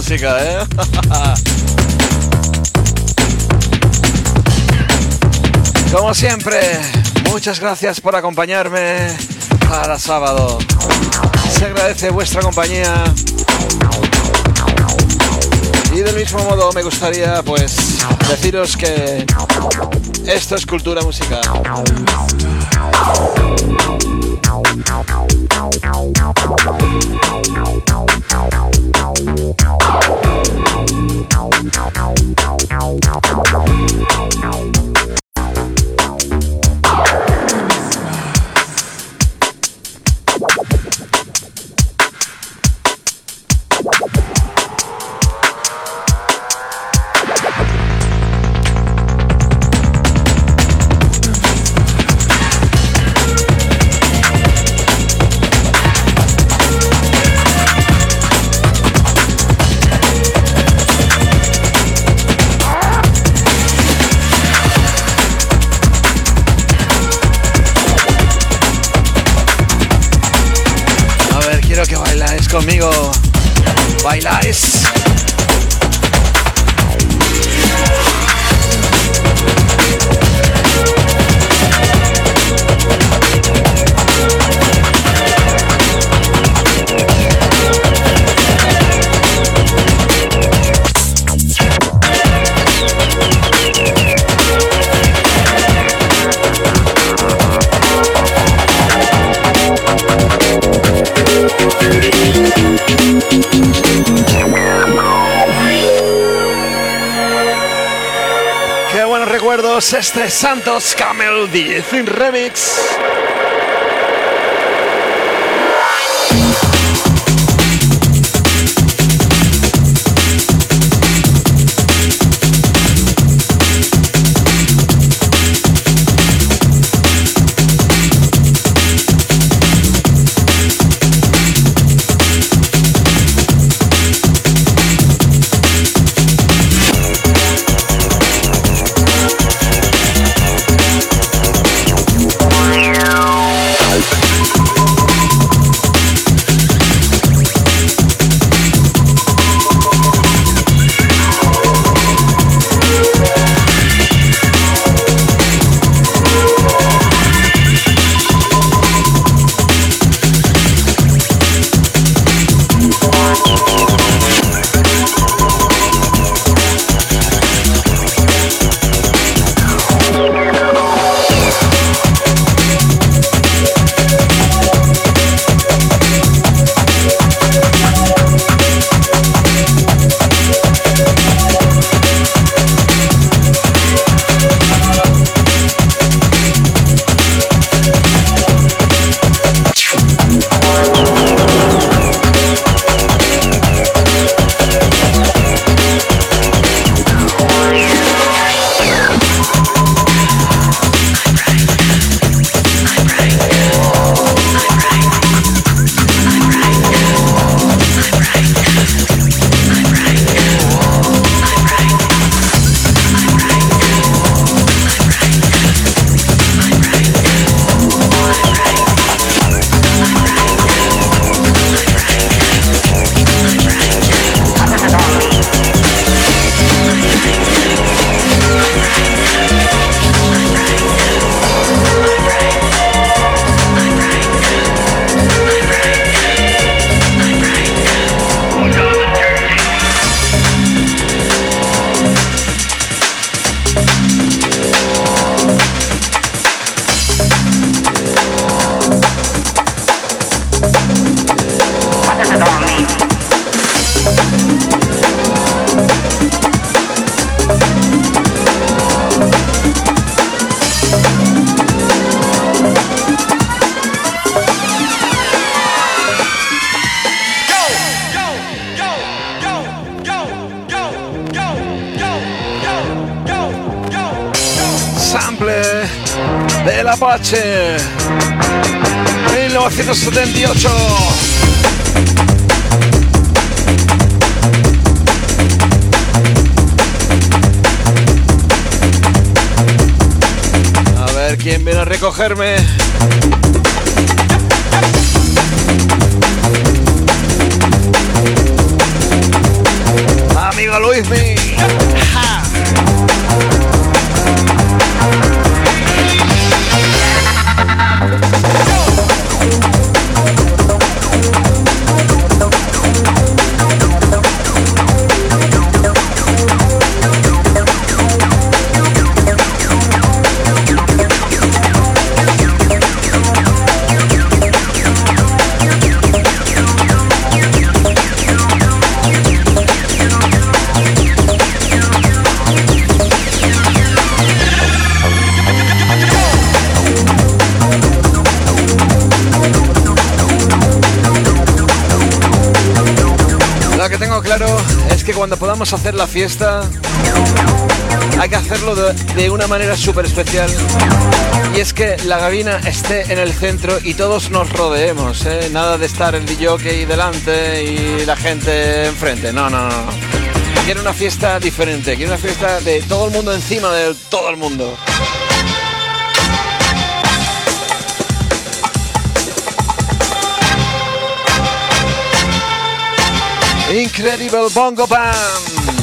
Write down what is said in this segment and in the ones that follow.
¿eh? Como siempre, muchas gracias por acompañarme cada sábado. Se agradece vuestra compañía. Y del mismo modo me gustaría pues deciros que esto es cultura musical. bailar es este Santos Camel 10 Remix. 1978. A ver quién viene a recogerme la fiesta, hay que hacerlo de, una manera súper especial. Y es que la gabina esté en el centro y todos nos rodeemos. ¿eh? Nada de estar el DJ delante y la gente enfrente. No, no, no. Quiero una fiesta diferente. Quiero una fiesta de todo el mundo encima de todo el mundo. Incredible Bongo Band.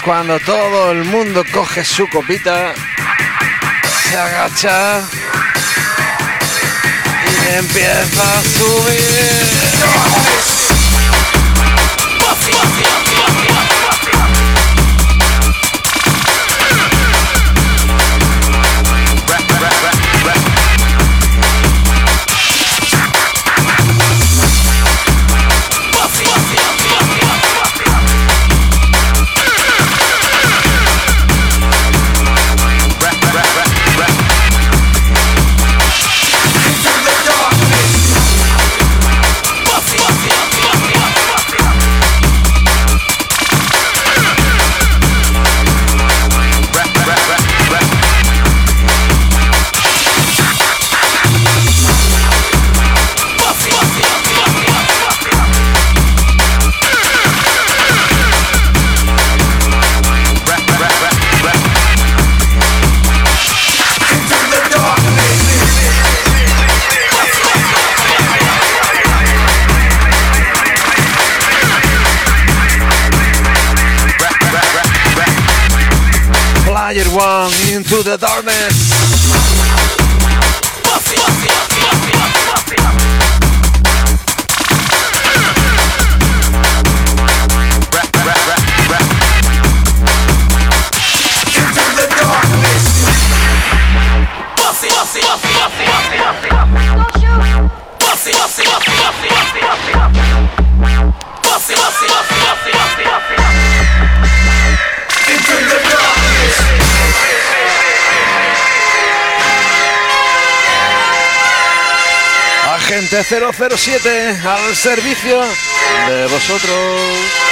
Cuando todo el mundo coge su copita, se agacha y empieza a subir. to the darkness. 007 al servicio de vosotros.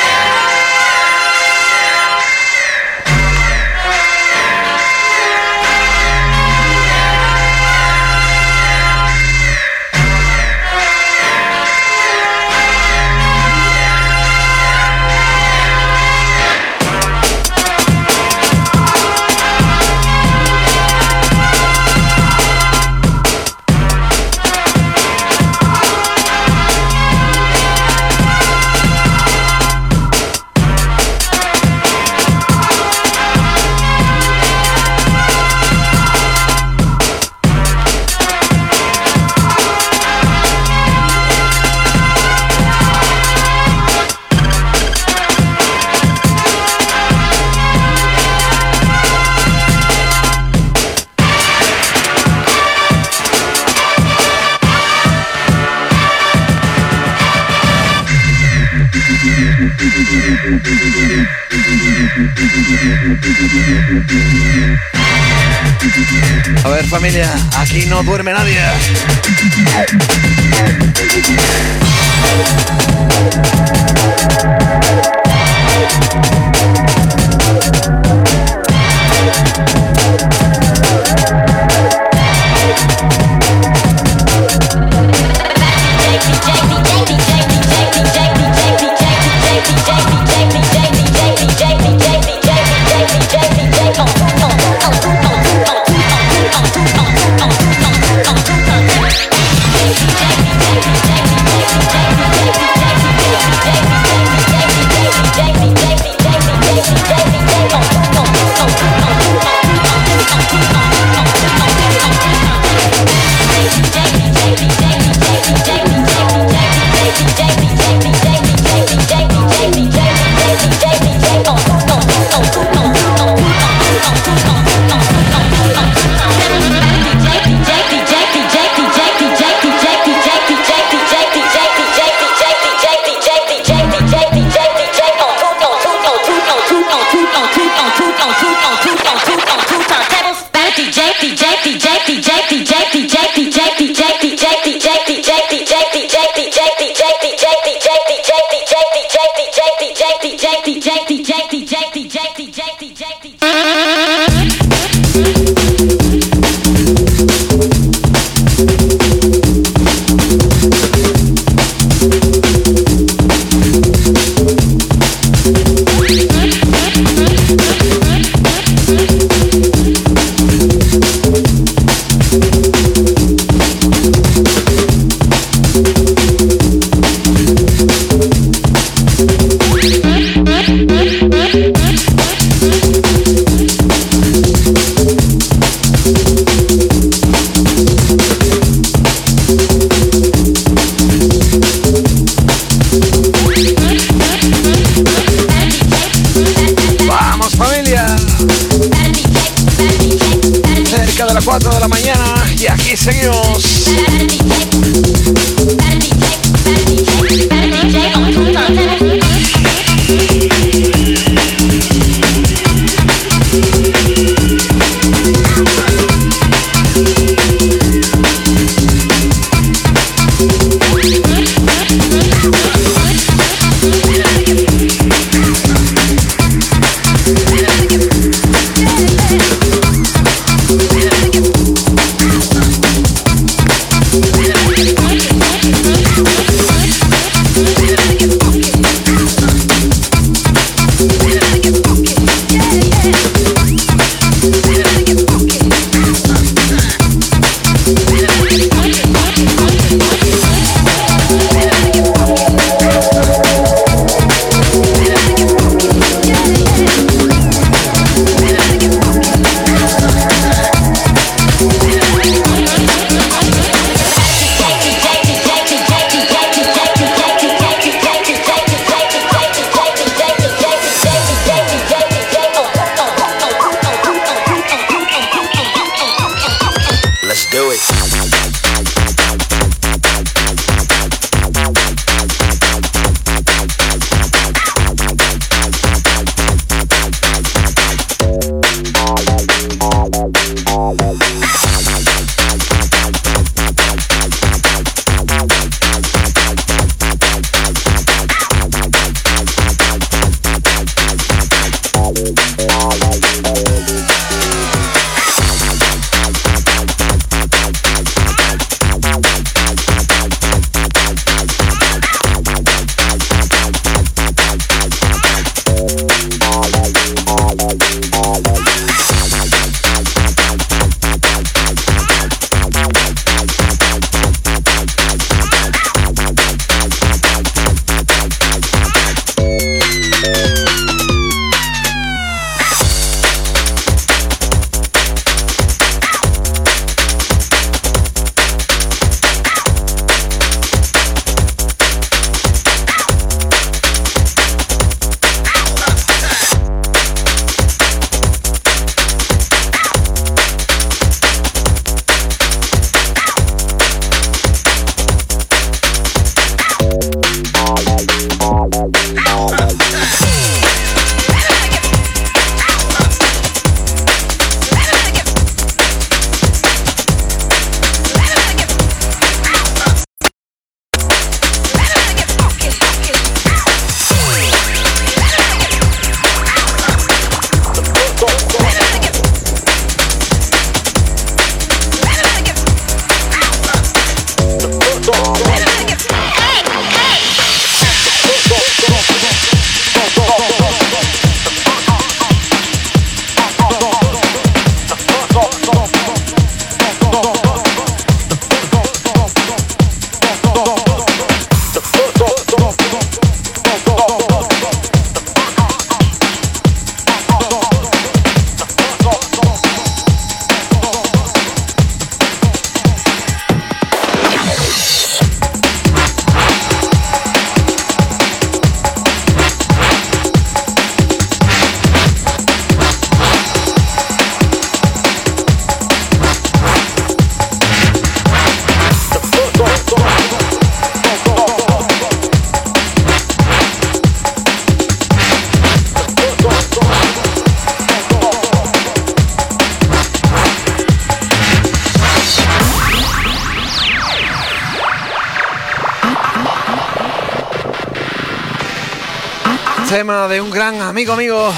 Tema de un gran amigo amigo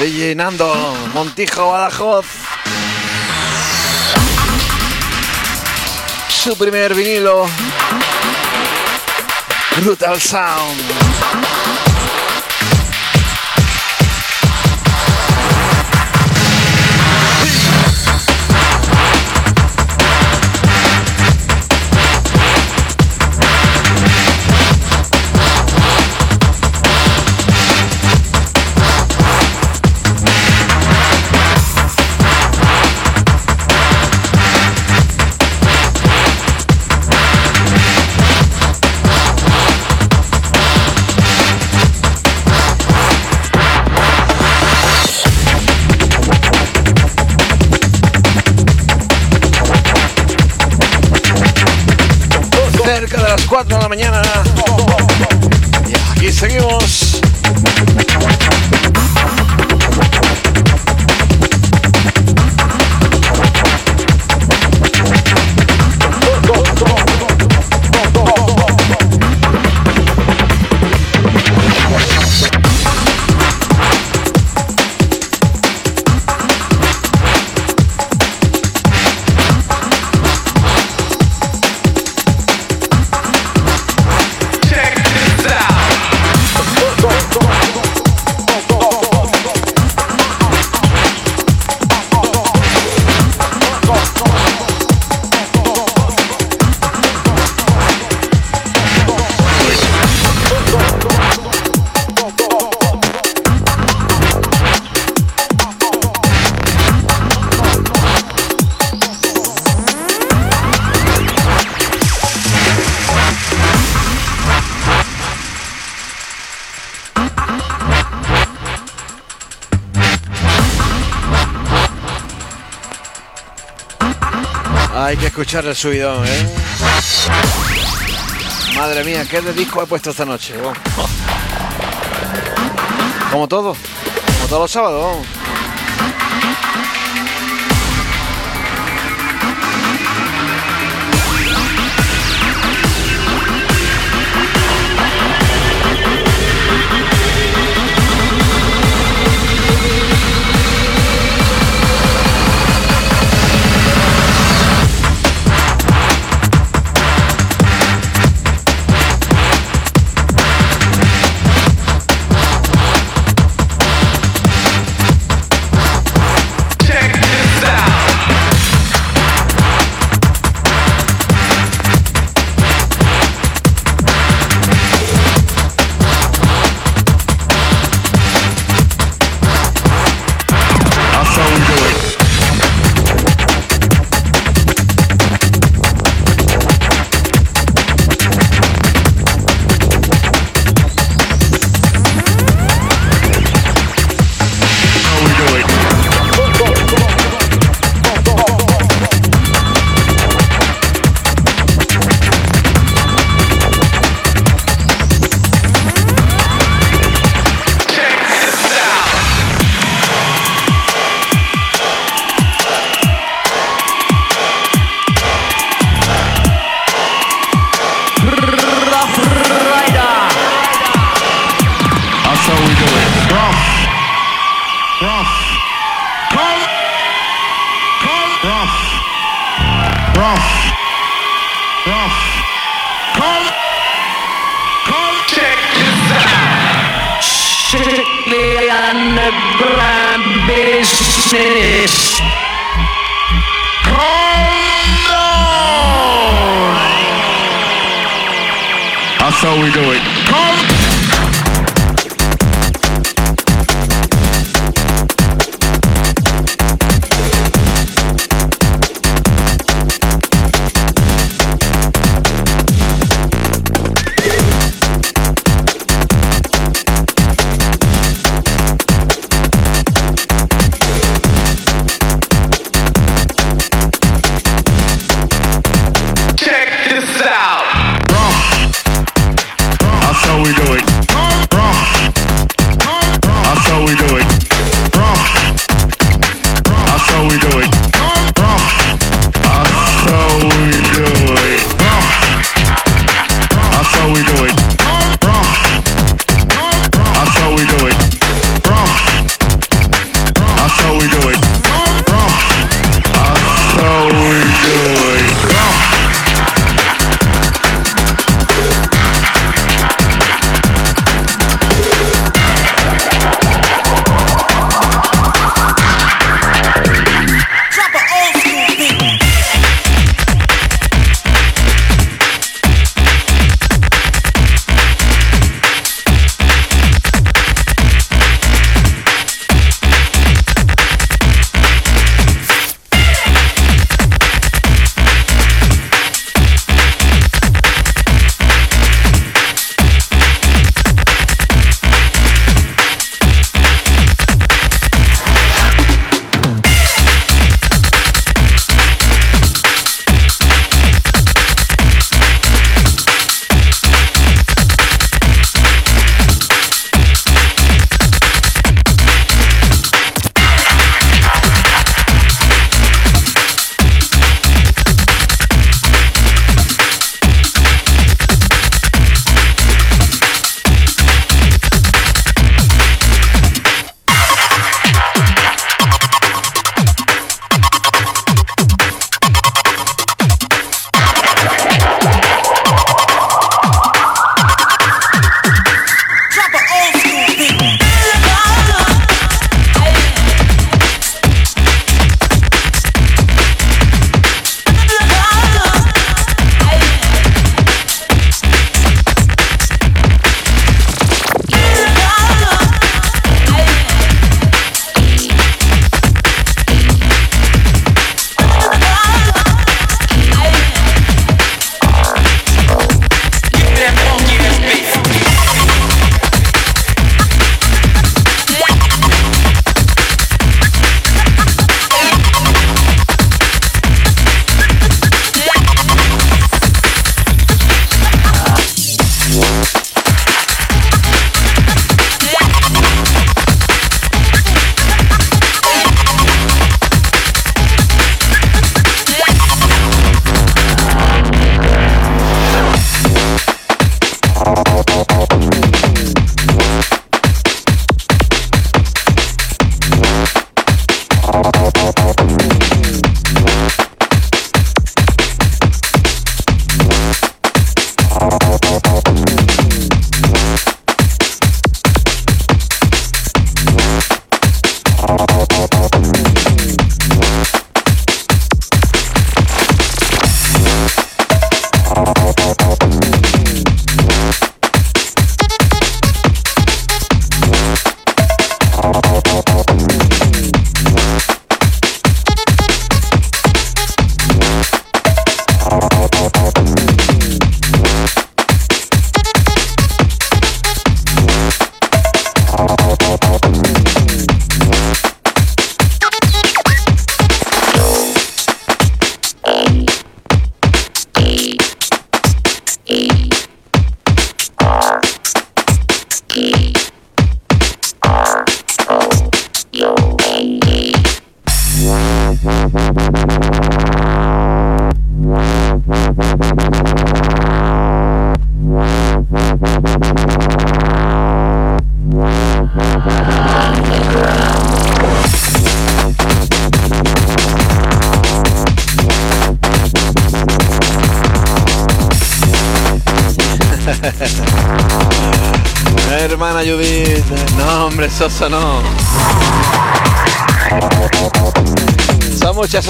de Llenando Montijo Badajoz. Su primer vinilo, Brutal Sound. Las 4 de la mañana. Y aquí seguimos. Escuchar el subidón, ¿eh? Madre mía, ¿qué de disco he puesto esta noche? Como todo, como todos los sábados.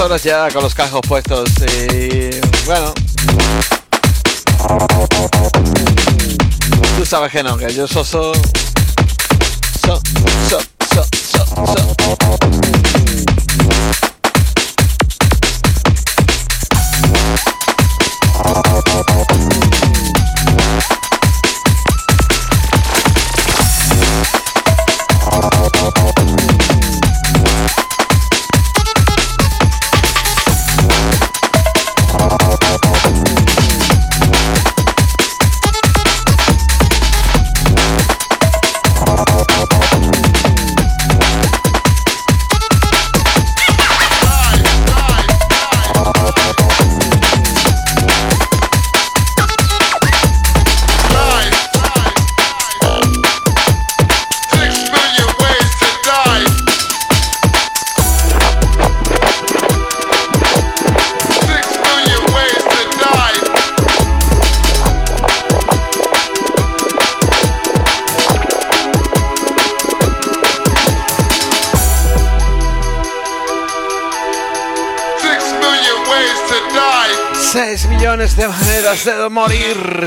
Horas ya con los cajos puestos y bueno. Tú sabes que no, que yo soso. So, so, so, so, de morir.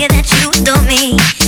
that you adore me.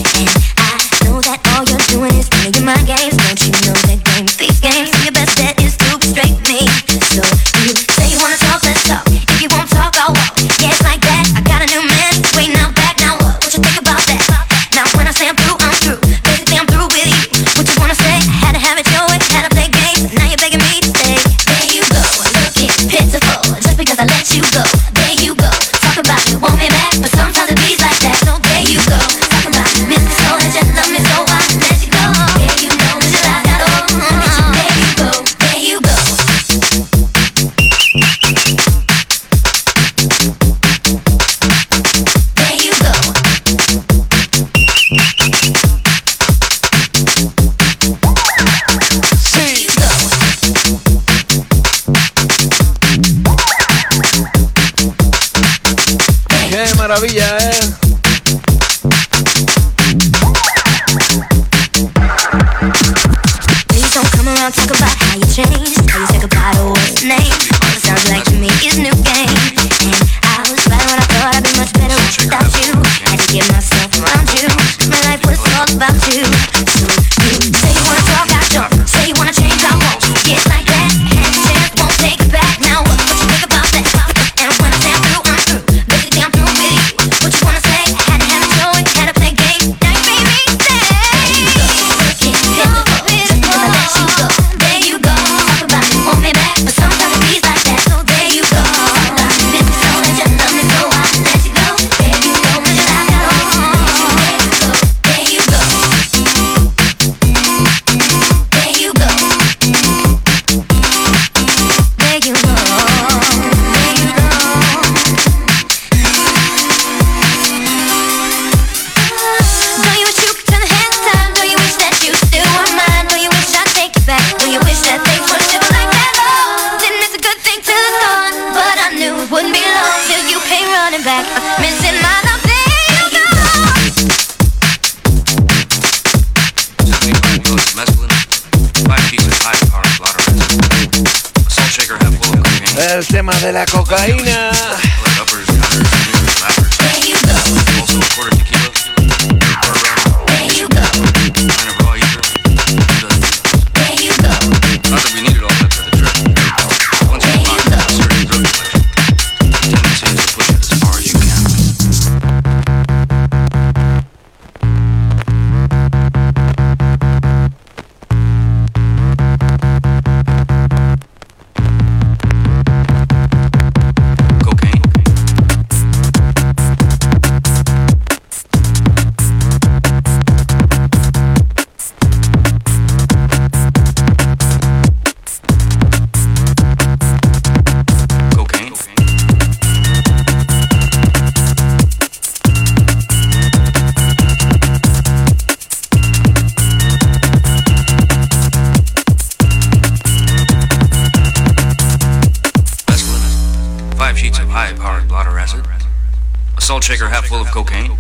Salt shaker half full of cocaine.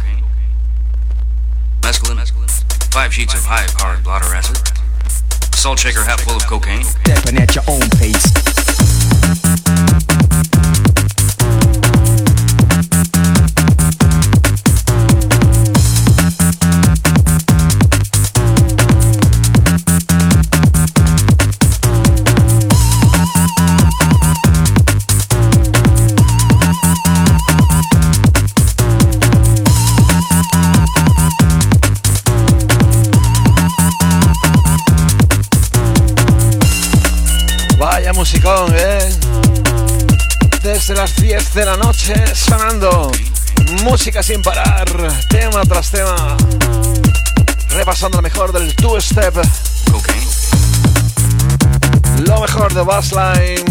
Mescaline. Five sheets of high-powered blotter acid. Salt shaker half full of cocaine. Stepping at your own pace. Desde las 10 de la noche sonando música sin parar, tema tras tema. Repasando lo mejor del two-step, lo mejor de Bassline.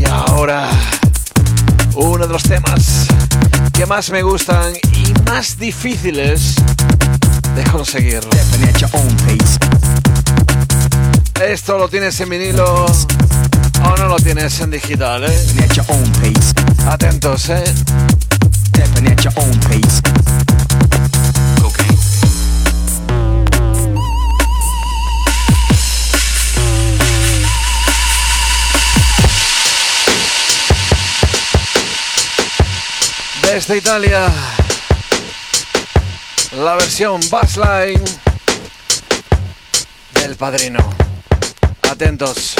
Y ahora, uno de los temas que más me gustan y más difíciles de conseguir. Esto lo tienes en vinilo o no lo tienes en digital, ¿eh? Atentos, ¿eh? Desde Italia, la versión Bassline del padrino. Atentos.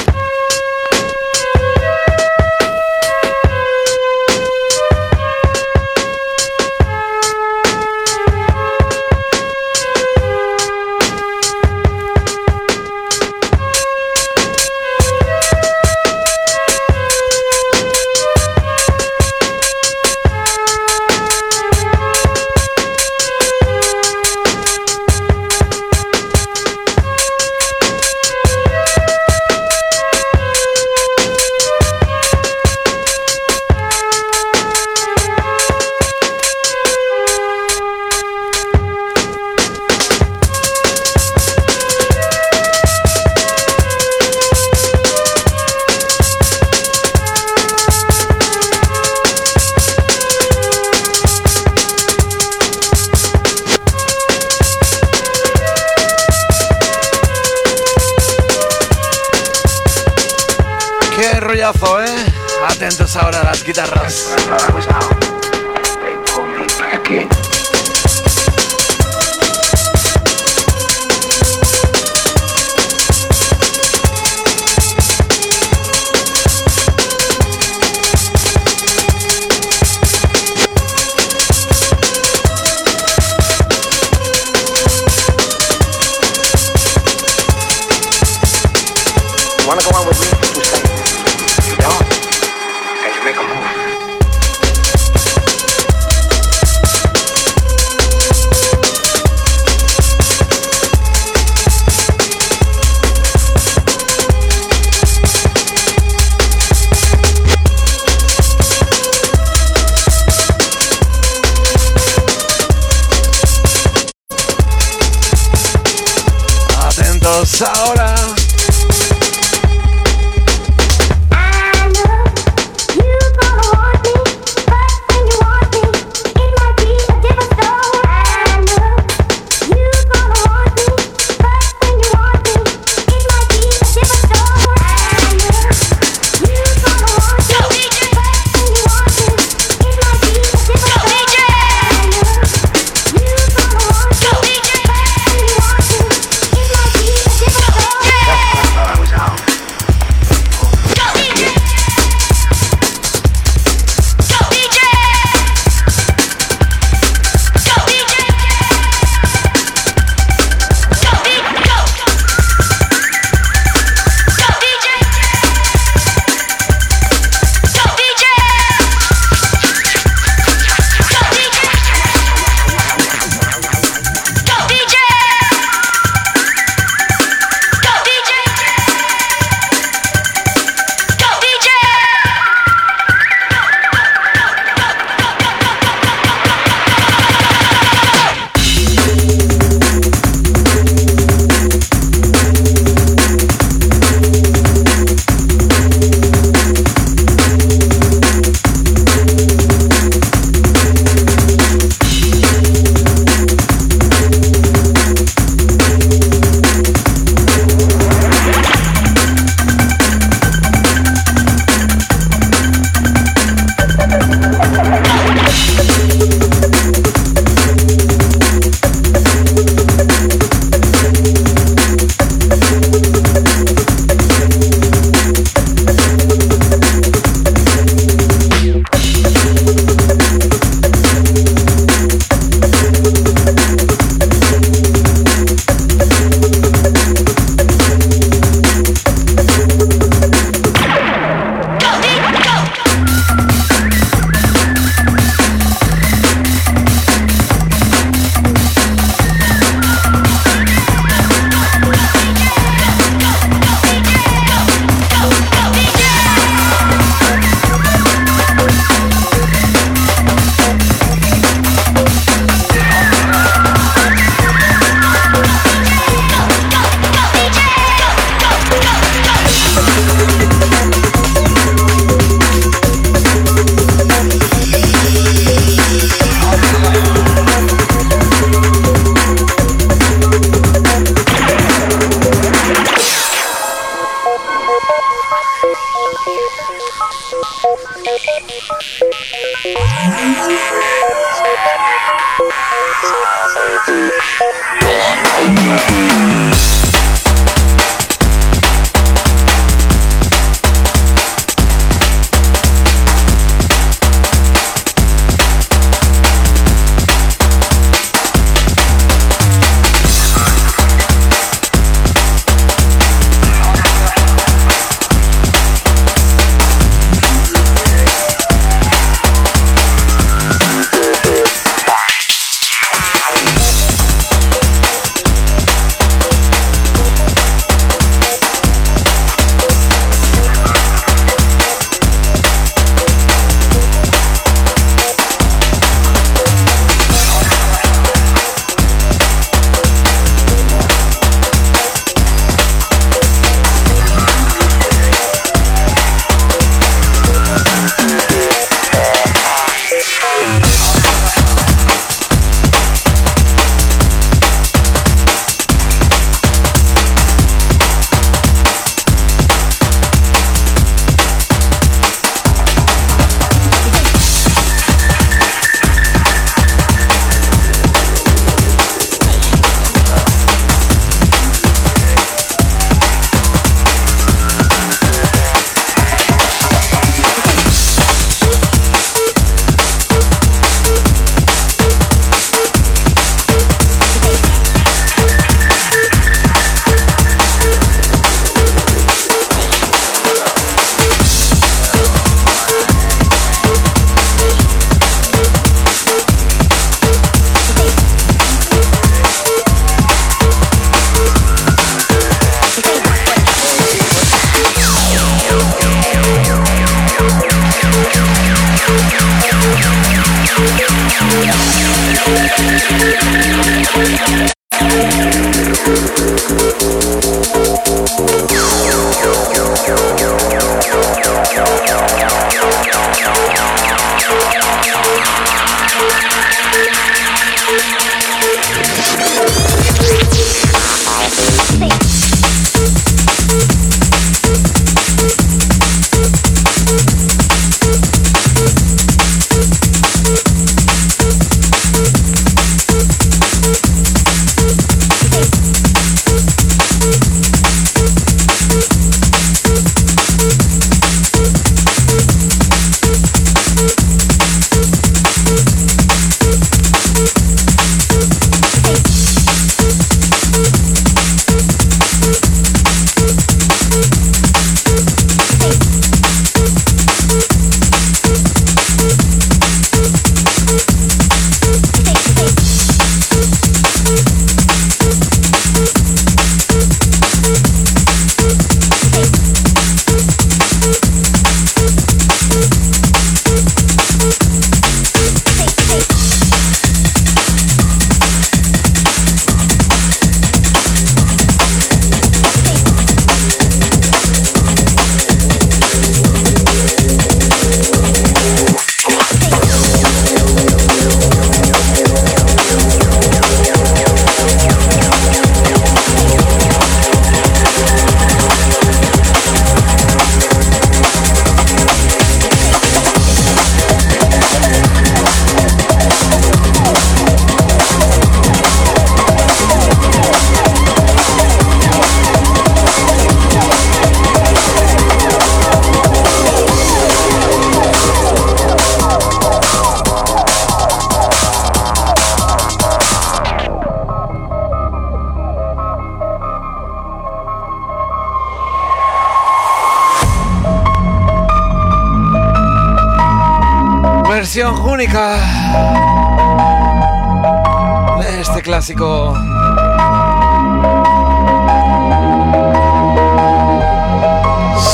Wanna go on with me?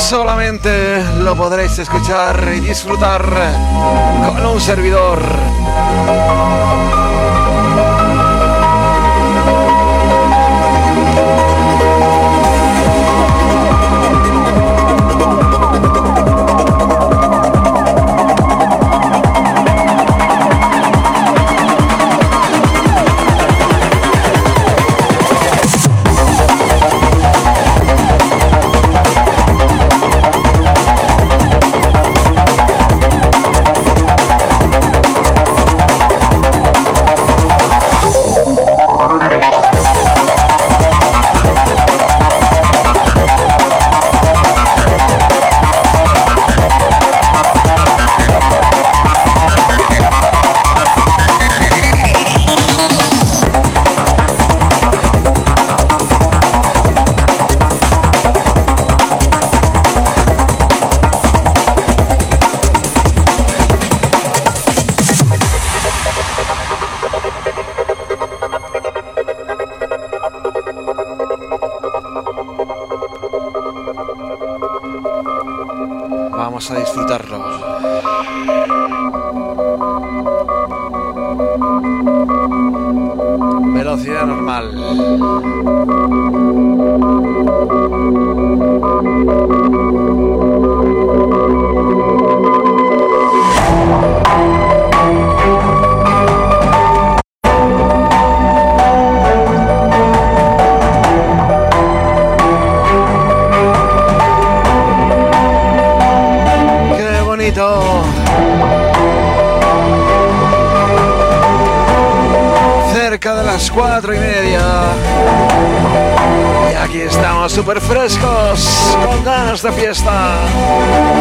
Solamente lo podréis escuchar y disfrutar con un servidor. Vamos súper frescos, con ganas de fiesta.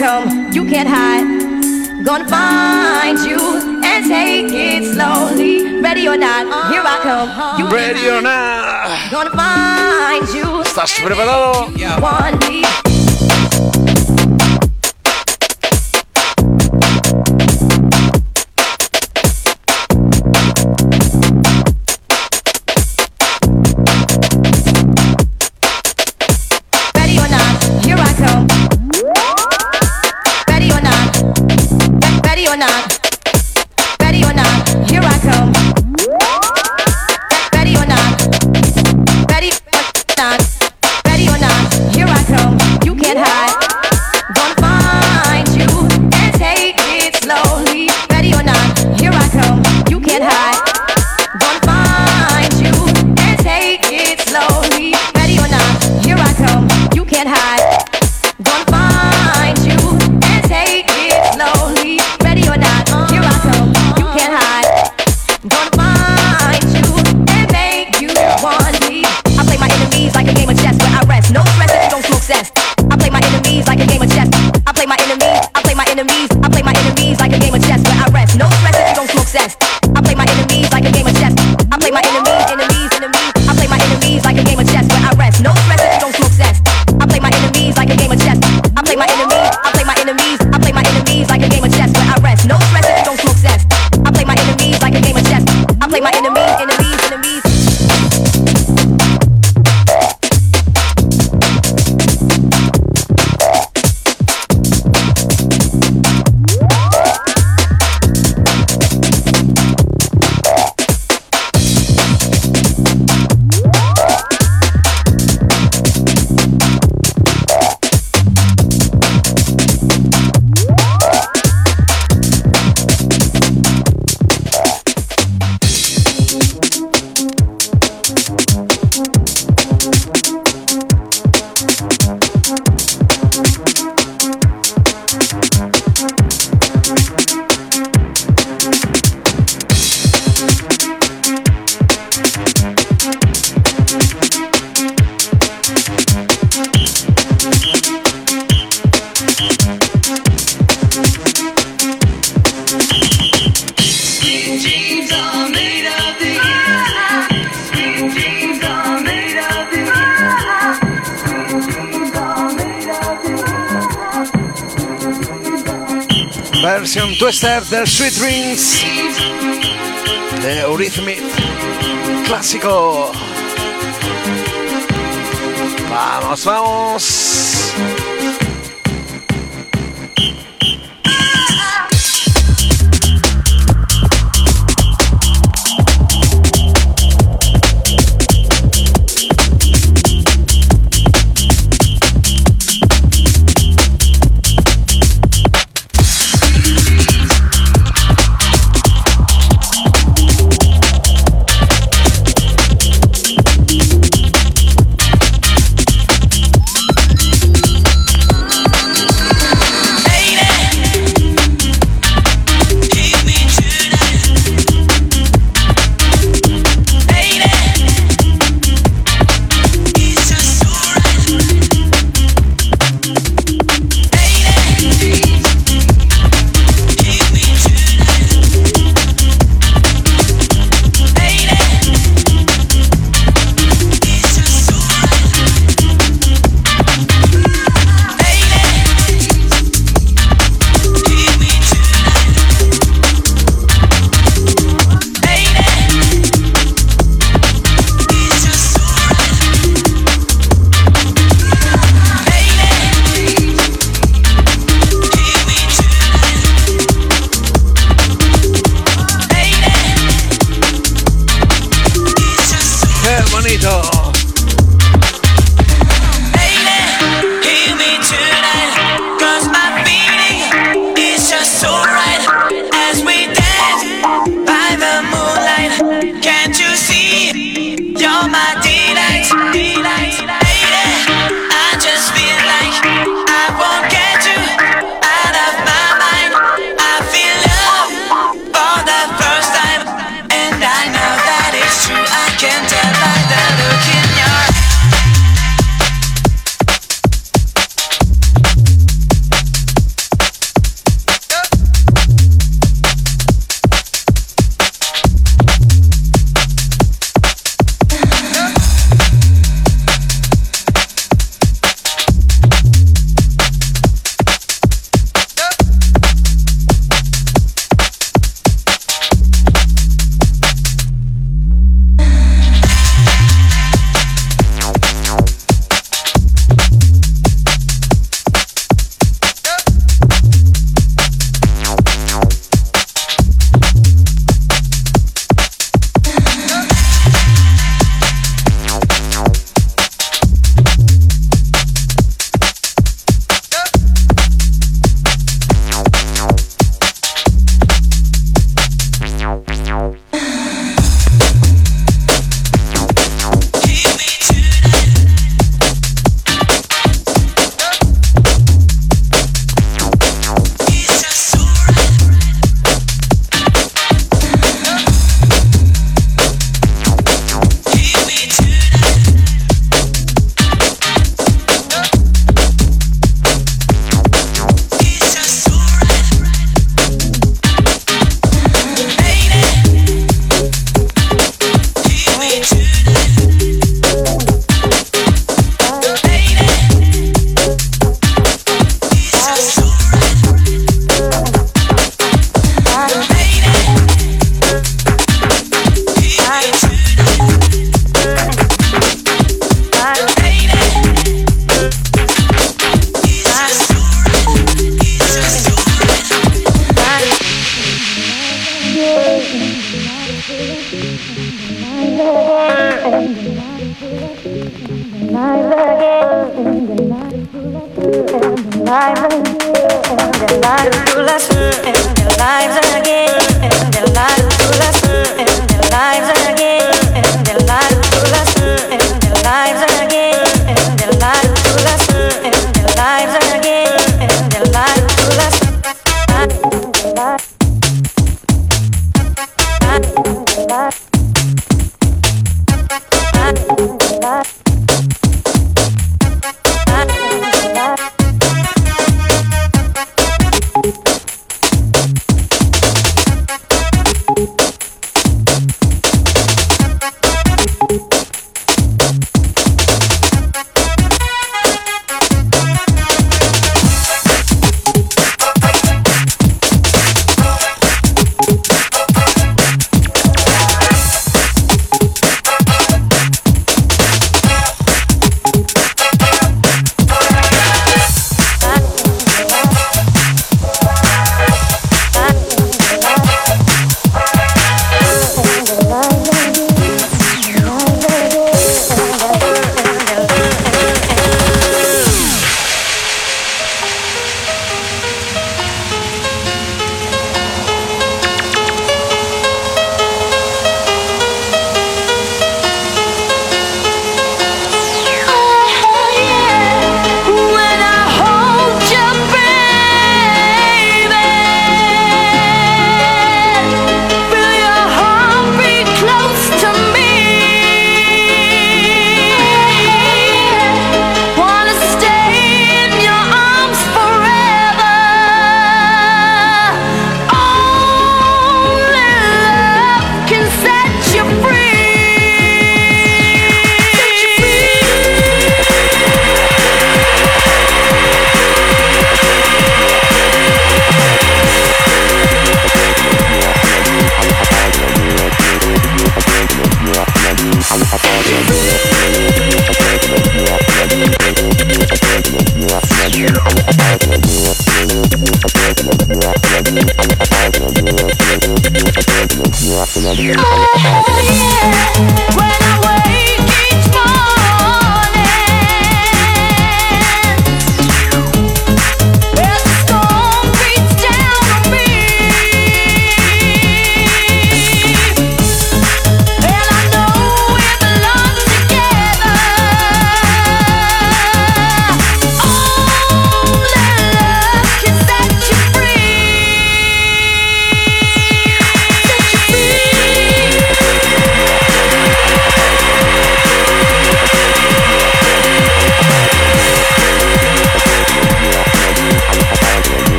come, you can't hide. Gonna find you and take it slowly. Ready or not, here I come. You ready or not? Gonna find you. ¿Estás preparado? Yeah. Sweet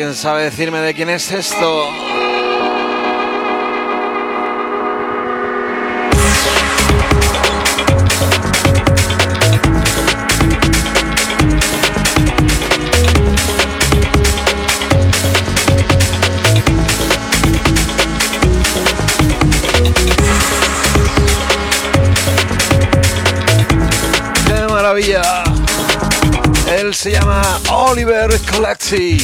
¿Alguien sabe decirme de quién es esto? ¡Qué maravilla! Él se llama Oliver Colacci.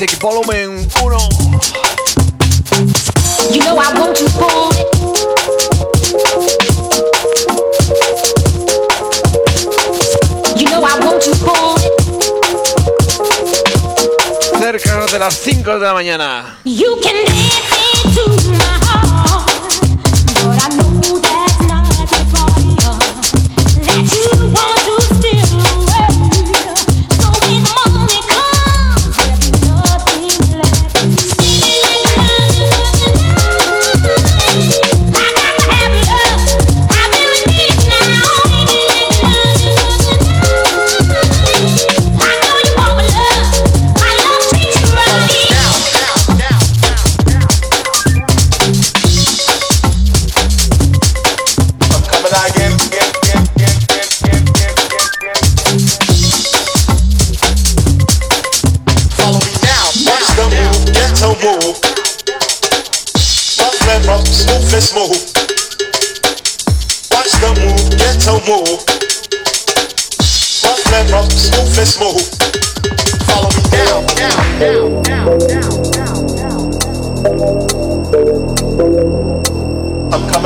Music, volumen 1. You know I want you boy. You know I want you boy. Cerca de las 5 de la mañana. You can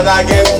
I get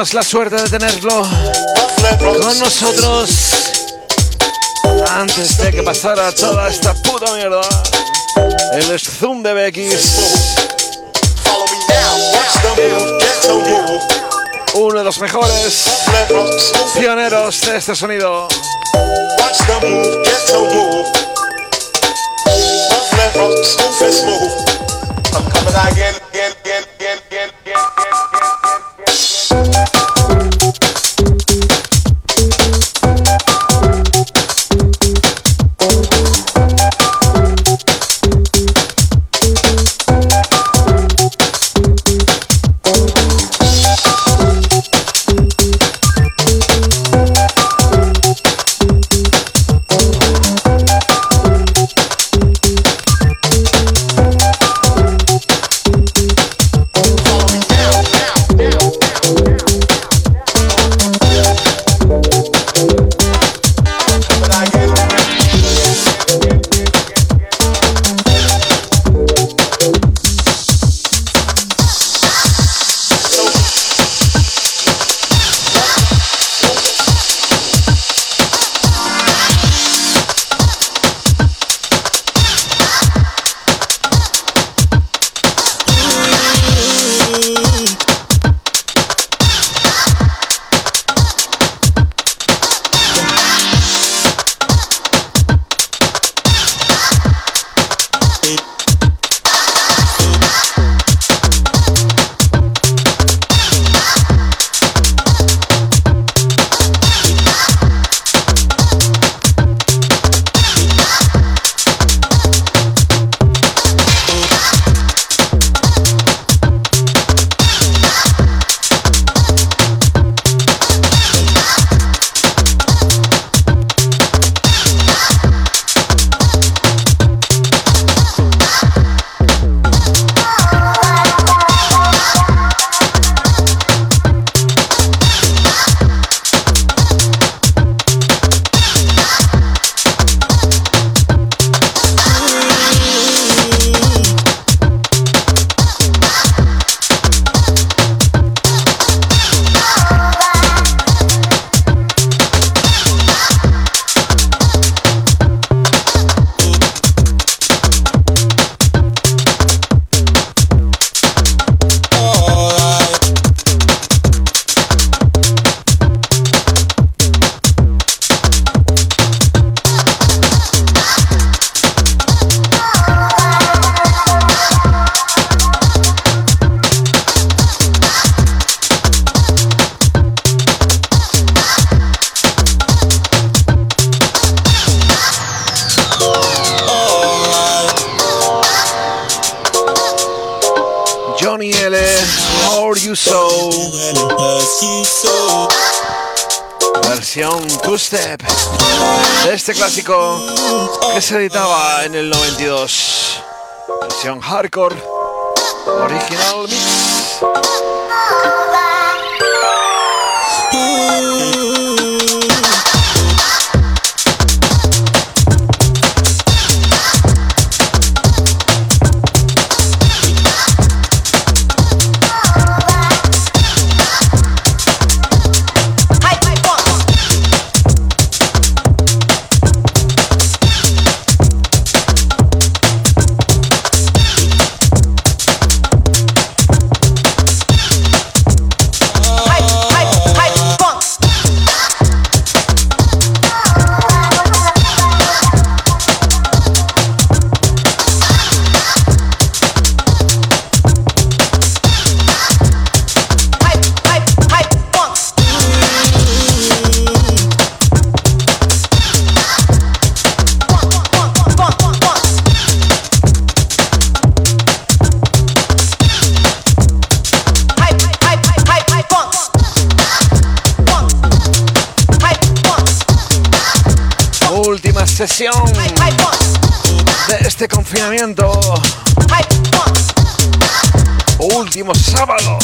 tuvimos la suerte de tenerlo con nosotros antes de que pasara toda esta puta mierda. El Zoom de BX. Uno de los mejores pioneros de este sonido. I'm coming again. Johnny L, how are you so? Versión Two Step de este clásico que se editaba en el 92. Versión hardcore, original mix. Sesión de este confinamiento. Último sábado.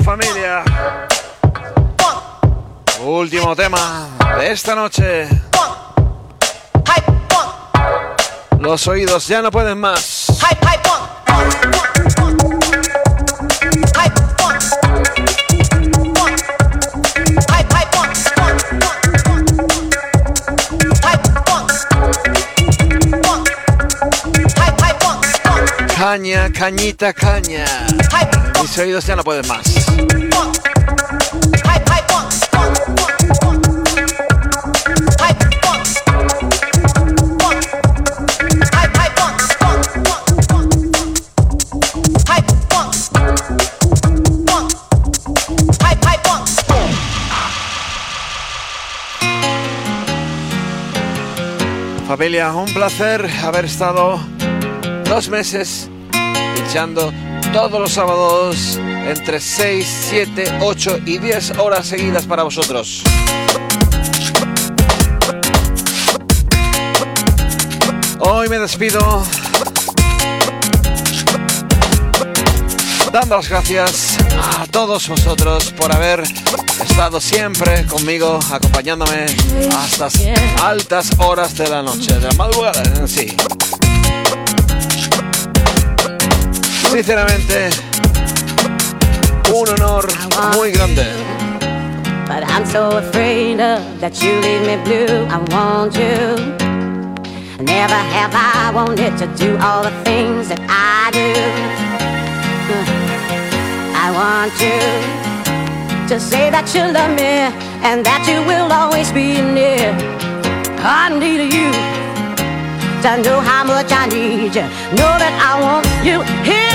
Familia. Último tema de esta noche. Los oídos ya no pueden más. Caña, cañita, caña. Mis oídos ya no pueden más. Familia, un placer haber estado dos meses pinchando todos los sábados entre 6, 7, 8 y 10 horas seguidas para vosotros. Hoy me despido dando las gracias a todos vosotros por haber estado siempre conmigo, acompañándome hasta altas horas de la noche, de la madrugada sí. Sinceramente, un honor muy grande. But I'm so afraid of that you leave me blue. I want you. Never have I wanted to do all the things that I do. I want you to say that you love me and that you will always be near. I need you to know how much I need you. Know that I want you here.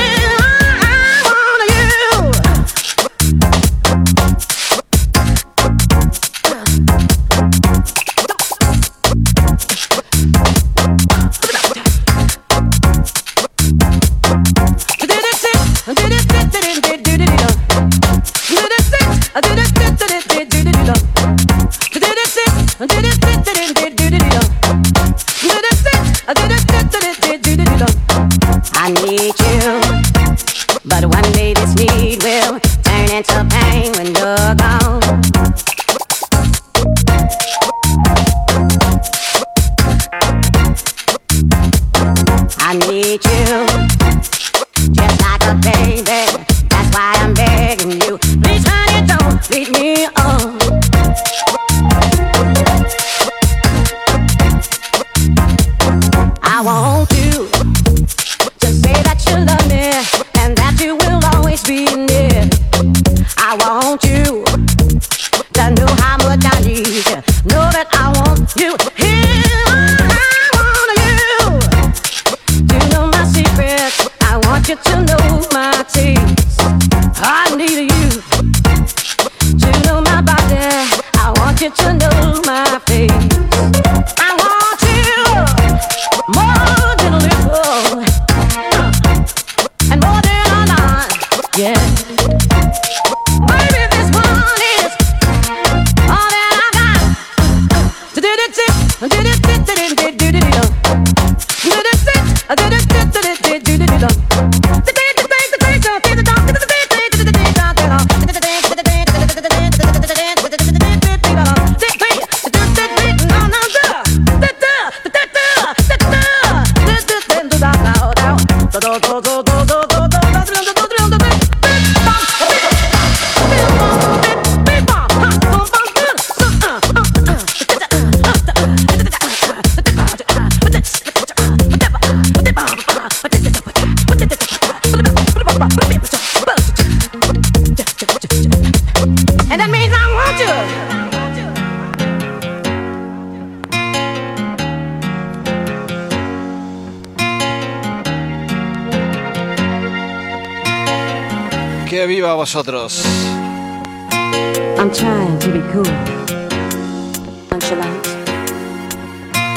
future nosotros. I'm trying to be cool. Nonchalant.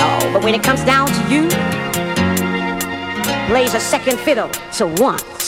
Oh, but when it comes down to you, plays a second fiddle to one.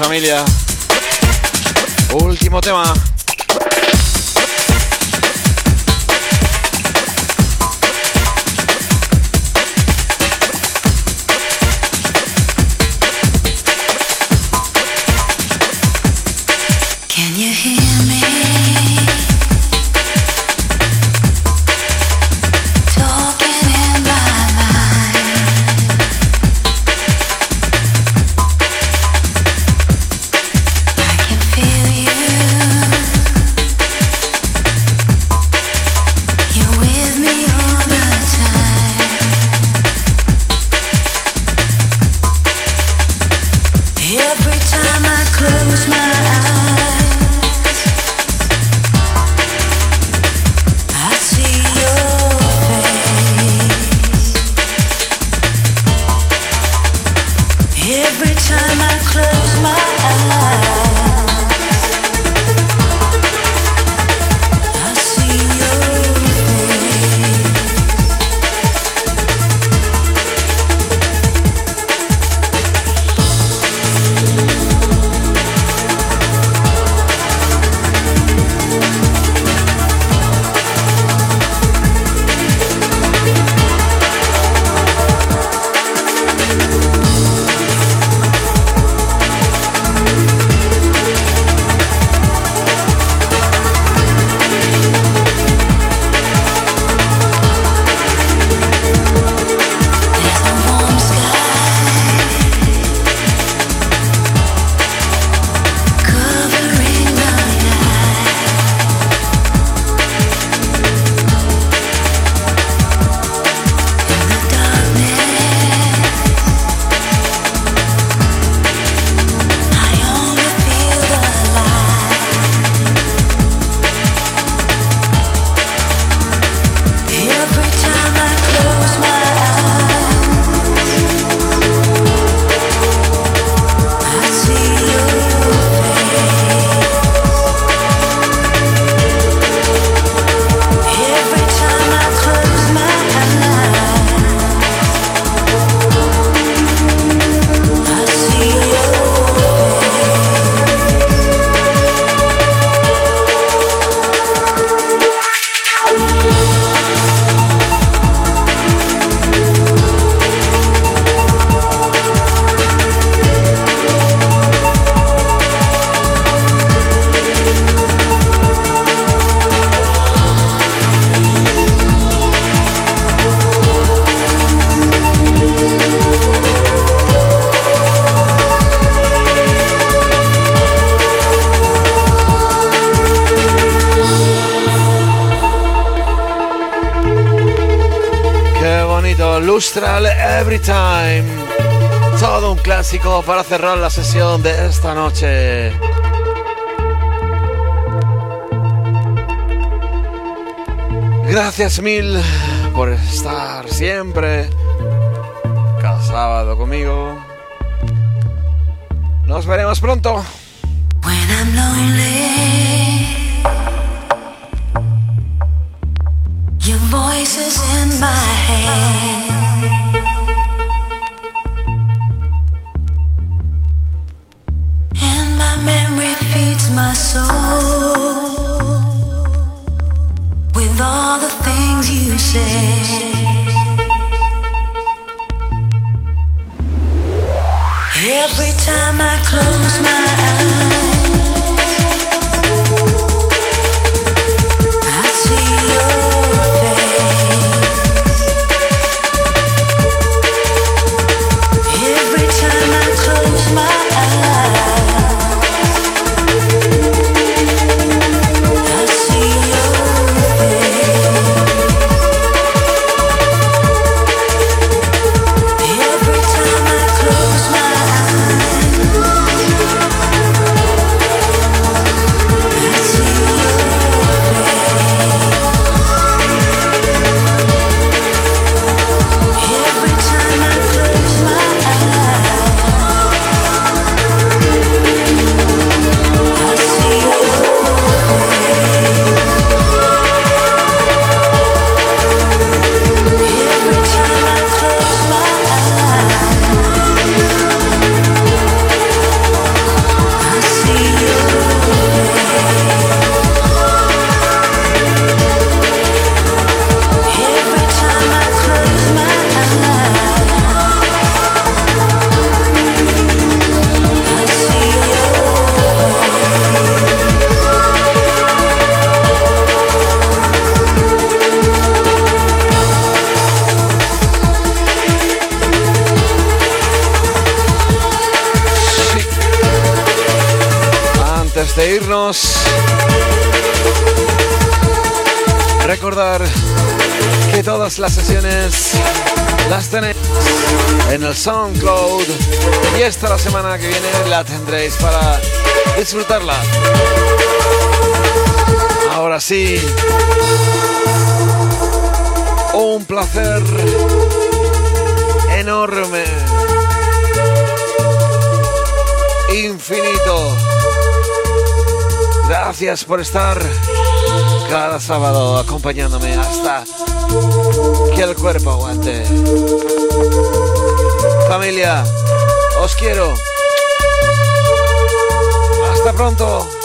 familia. Último tema. Lustral Every Time. Todo un clásico para cerrar la sesión de esta noche. Gracias mil por estar siempre cada sábado conmigo. Nos veremos pronto. When I'm is in my head. And my memory feeds my soul with all the things you. Every time I close my eyes, las sesiones las tenéis en el SoundCloud y esta la semana que viene la tendréis para disfrutarla. Ahora sí, un placer enorme, infinito. Gracias por estar cada sábado acompañándome hasta que el cuerpo aguante. Familia, os quiero. Hasta pronto.